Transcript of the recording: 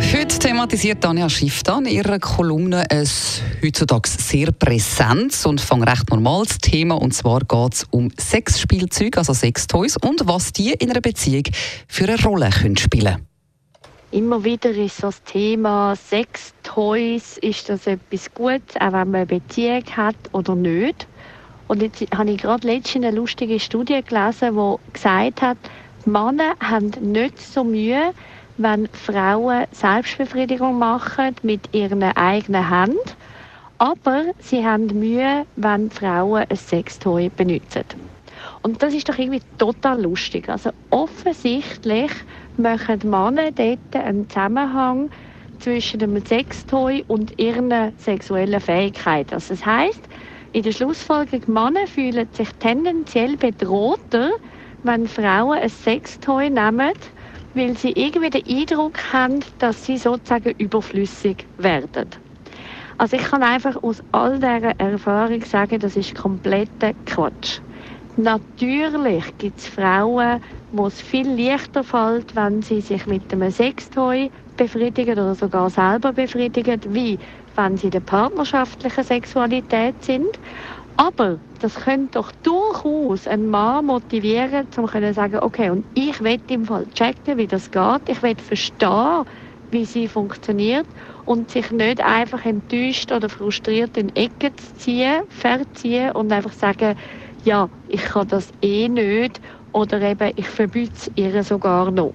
heute thematisiert Tanja Schifftan in ihrer Kolumne ein heutzutage sehr präsentes und fang recht normales Thema. Und zwar geht es um Sexspielzeug, also Sextoys, und was die in einer Beziehung für eine Rolle können spielen Immer wieder ist das Thema Sextoys, ist das etwas Gutes, auch wenn man eine Beziehung hat oder nicht. Und jetzt habe ich gerade letztens eine lustige Studie gelesen, die gesagt hat, Männer haben nicht so Mühe, wenn Frauen Selbstbefriedigung machen mit ihren eigenen Händen. Aber sie haben Mühe, wenn Frauen ein Sextoy benutzen. Und das ist doch irgendwie total lustig. Also offensichtlich machen Männer dort einen Zusammenhang zwischen dem Sextoy und ihren sexuellen Fähigkeiten. Also das heißt, in der Schlussfolgerung, Männer fühlen sich tendenziell bedrohter, wenn Frauen ein Sextoy nehmen, weil sie irgendwie den Eindruck haben, dass sie sozusagen überflüssig werden. Also ich kann einfach aus all dieser Erfahrung sagen, das ist kompletter Quatsch. Natürlich gibt es Frauen, wo es viel leichter fällt, wenn sie sich mit einem Sextoy befriedigen oder sogar selber befriedigen, wie wenn sie in der partnerschaftlichen Sexualität sind. Aber das könnte doch durchaus einen Mann motivieren, um zu sagen, okay, und ich will im Fall checken, wie das geht. Ich will verstehen, wie sie funktioniert und sich nicht einfach enttäuscht oder frustriert in Ecken zu ziehen, verziehen und einfach sagen, ja, ich kann das eh nicht oder eben ich verbiete es ihr sogar noch.